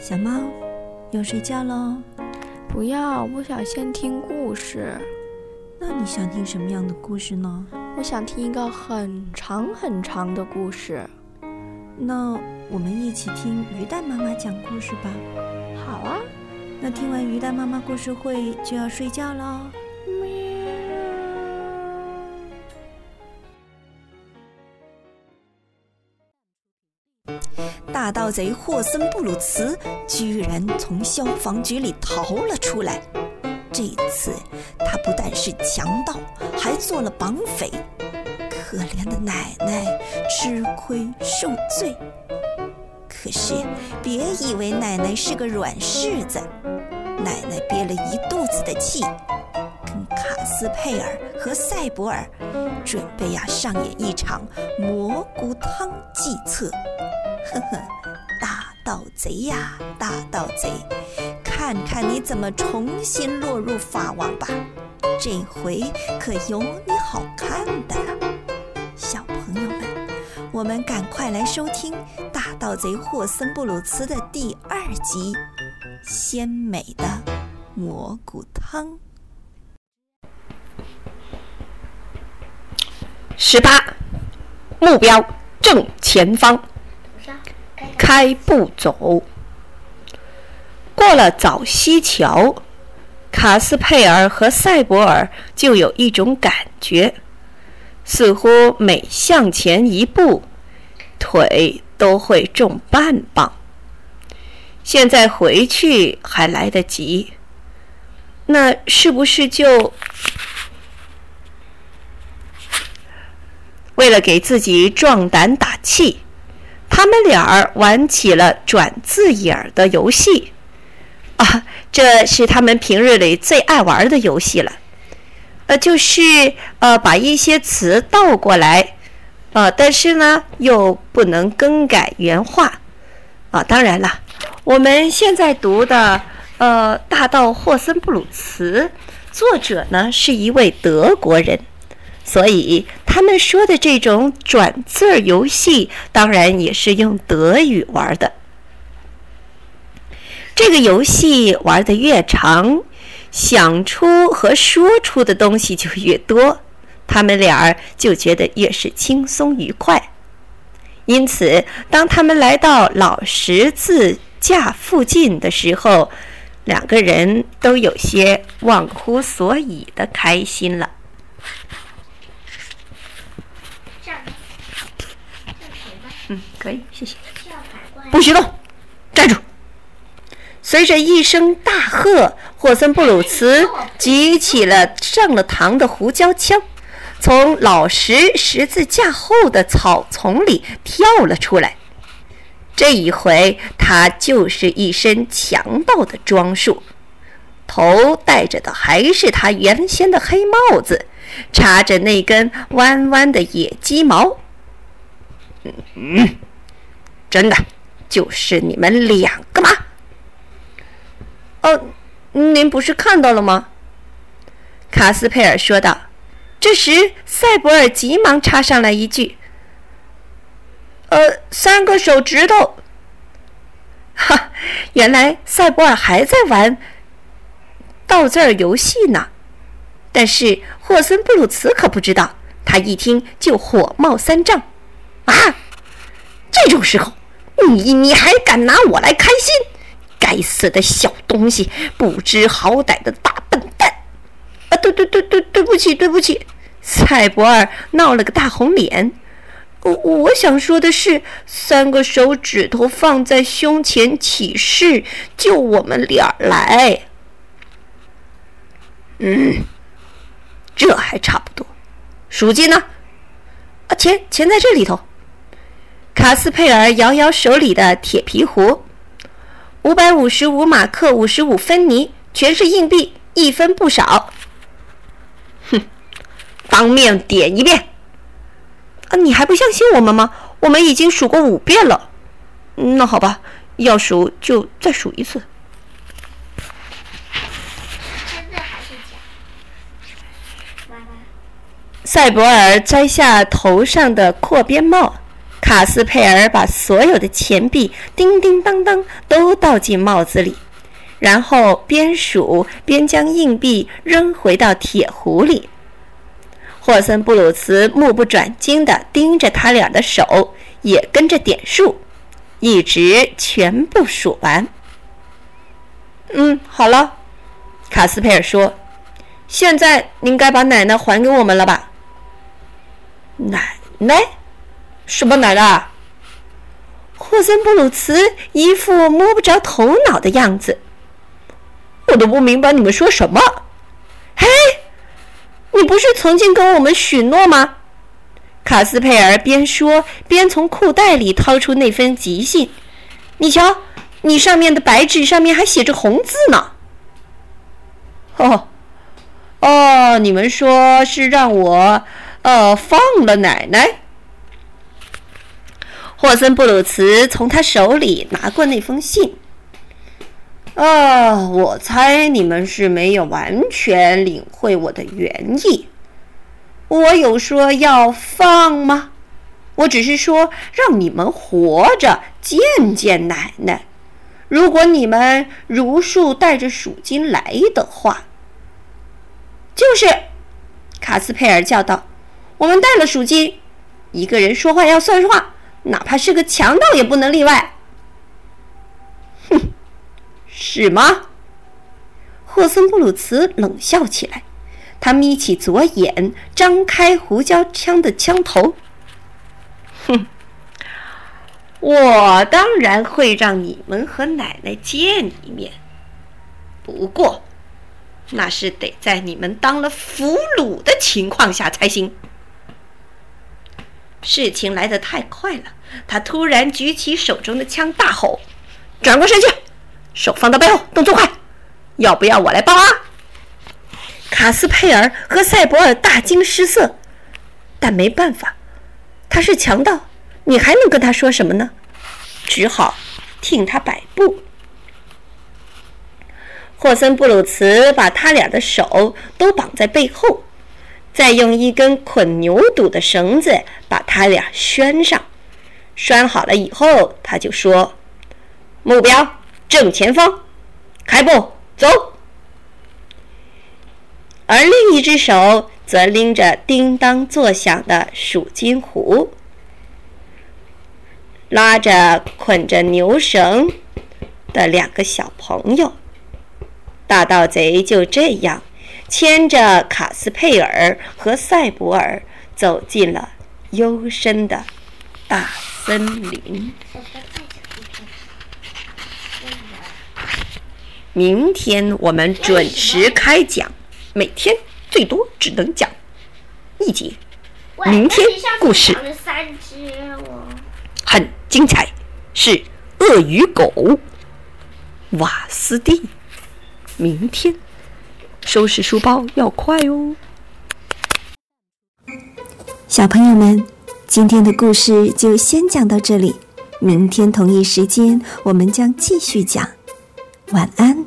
小猫，要睡觉喽？不要，我想先听故事。那你想听什么样的故事呢？我想听一个很长很长的故事。那我们一起听鱼蛋妈妈讲故事吧。好啊。那听完鱼蛋妈妈故事会就要睡觉喽。盗贼霍森布鲁茨居然从消防局里逃了出来。这次他不但是强盗，还做了绑匪。可怜的奶奶吃亏受罪。可是别以为奶奶是个软柿子，奶奶憋了一肚子的气，跟卡斯佩尔和塞博尔准备呀上演一场蘑菇汤计策。呵呵，大盗贼呀，大盗贼，看看你怎么重新落入法网吧！这回可有你好看的，小朋友们，我们赶快来收听《大盗贼霍森布鲁茨》的第二集《鲜美的蘑菇汤》。十八，目标正前方。开步走，过了早溪桥，卡斯佩尔和塞博尔就有一种感觉，似乎每向前一步，腿都会重半磅。现在回去还来得及，那是不是就为了给自己壮胆打气？他们俩儿玩起了转字眼儿的游戏，啊，这是他们平日里最爱玩的游戏了。呃，就是呃，把一些词倒过来，呃，但是呢，又不能更改原话。啊，当然了，我们现在读的呃《大盗霍森布鲁茨》，作者呢是一位德国人。所以他们说的这种转字儿游戏，当然也是用德语玩的。这个游戏玩的越长，想出和说出的东西就越多，他们俩儿就觉得越是轻松愉快。因此，当他们来到老十字架附近的时候，两个人都有些忘乎所以的开心了。嗯，可以，谢谢。不许动，站住！随着一声大喝，霍森布鲁茨举起了上了膛的胡椒枪，从老石十字架后的草丛里跳了出来。这一回，他就是一身强盗的装束，头戴着的还是他原先的黑帽子，插着那根弯弯的野鸡毛。嗯，真的，就是你们两个吗？哦，您不是看到了吗？卡斯佩尔说道。这时，塞博尔急忙插上来一句：“呃，三个手指头。”哈，原来塞博尔还在玩倒字儿游戏呢。但是霍森布鲁茨可不知道，他一听就火冒三丈。啊！这种时候，你你还敢拿我来开心？该死的小东西，不知好歹的大笨蛋！啊，对对对对，对不起对不起！蔡博尔闹了个大红脸。我我想说的是，三个手指头放在胸前起誓，就我们俩来。嗯，这还差不多。赎金呢？啊，钱钱在这里头。卡斯佩尔摇摇手里的铁皮壶，五百五十五马克五十五分尼，全是硬币，一分不少。哼，当面点一遍。啊，你还不相信我们吗？我们已经数过五遍了。那好吧，要数就再数一次。真的还是假？塞博尔摘下头上的阔边帽。卡斯佩尔把所有的钱币叮叮当当都倒进帽子里，然后边数边将硬币扔回到铁壶里。霍森布鲁茨目不转睛地盯着他俩的手，也跟着点数，一直全部数完。嗯，好了，卡斯佩尔说：“现在您该把奶奶还给我们了吧？”奶奶。什么奶奶？霍森布鲁茨一副摸不着头脑的样子。我都不明白你们说什么。嘿，你不是曾经跟我们许诺吗？卡斯佩尔边说边从裤袋里掏出那封急信。你瞧，你上面的白纸上面还写着红字呢。哦，哦，你们说是让我呃放了奶奶。霍森布鲁茨从他手里拿过那封信。啊，我猜你们是没有完全领会我的原意。我有说要放吗？我只是说让你们活着见见奶奶。如果你们如数带着赎金来的话，就是。卡斯佩尔叫道：“我们带了赎金。一个人说话要算话。”哪怕是个强盗也不能例外。哼，是吗？霍森布鲁茨冷笑起来，他眯起左眼，张开胡椒枪的枪头。哼，我当然会让你们和奶奶见一面，不过那是得在你们当了俘虏的情况下才行。事情来得太快了，他突然举起手中的枪，大吼：“转过身去，手放到背后，动作快！要不要我来帮啊？”卡斯佩尔和赛博尔大惊失色，但没办法，他是强盗，你还能跟他说什么呢？只好听他摆布。霍森布鲁茨把他俩的手都绑在背后。再用一根捆牛肚的绳子把他俩拴上，拴好了以后，他就说：“目标正前方，开步走。”而另一只手则拎着叮当作响的数金壶，拉着捆着牛绳的两个小朋友。大盗贼就这样。牵着卡斯佩尔和赛博尔走进了幽深的大森林。明天我们准时开讲，每天最多只能讲一节。明天故事很精彩，是鳄鱼狗瓦斯蒂。明天。收拾书包要快哦，小朋友们，今天的故事就先讲到这里，明天同一时间我们将继续讲，晚安。